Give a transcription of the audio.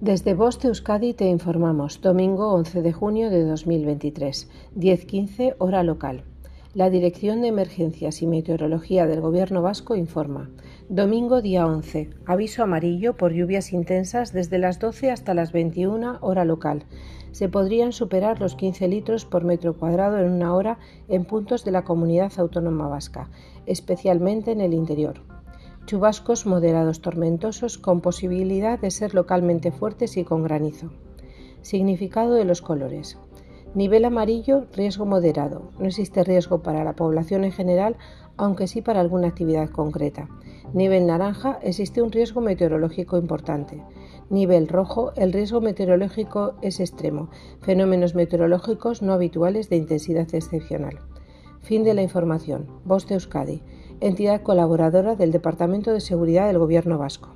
Desde Voz Euskadi te informamos, domingo 11 de junio de 2023, 10.15 hora local. La Dirección de Emergencias y Meteorología del Gobierno Vasco informa. Domingo día 11. Aviso amarillo por lluvias intensas desde las 12 hasta las 21 hora local. Se podrían superar los 15 litros por metro cuadrado en una hora en puntos de la comunidad autónoma vasca, especialmente en el interior. Chubascos moderados tormentosos con posibilidad de ser localmente fuertes y con granizo. Significado de los colores. Nivel amarillo, riesgo moderado. No existe riesgo para la población en general, aunque sí para alguna actividad concreta. Nivel naranja, existe un riesgo meteorológico importante. Nivel rojo, el riesgo meteorológico es extremo. Fenómenos meteorológicos no habituales de intensidad excepcional. Fin de la información. Voz de Euskadi entidad colaboradora del Departamento de Seguridad del Gobierno vasco.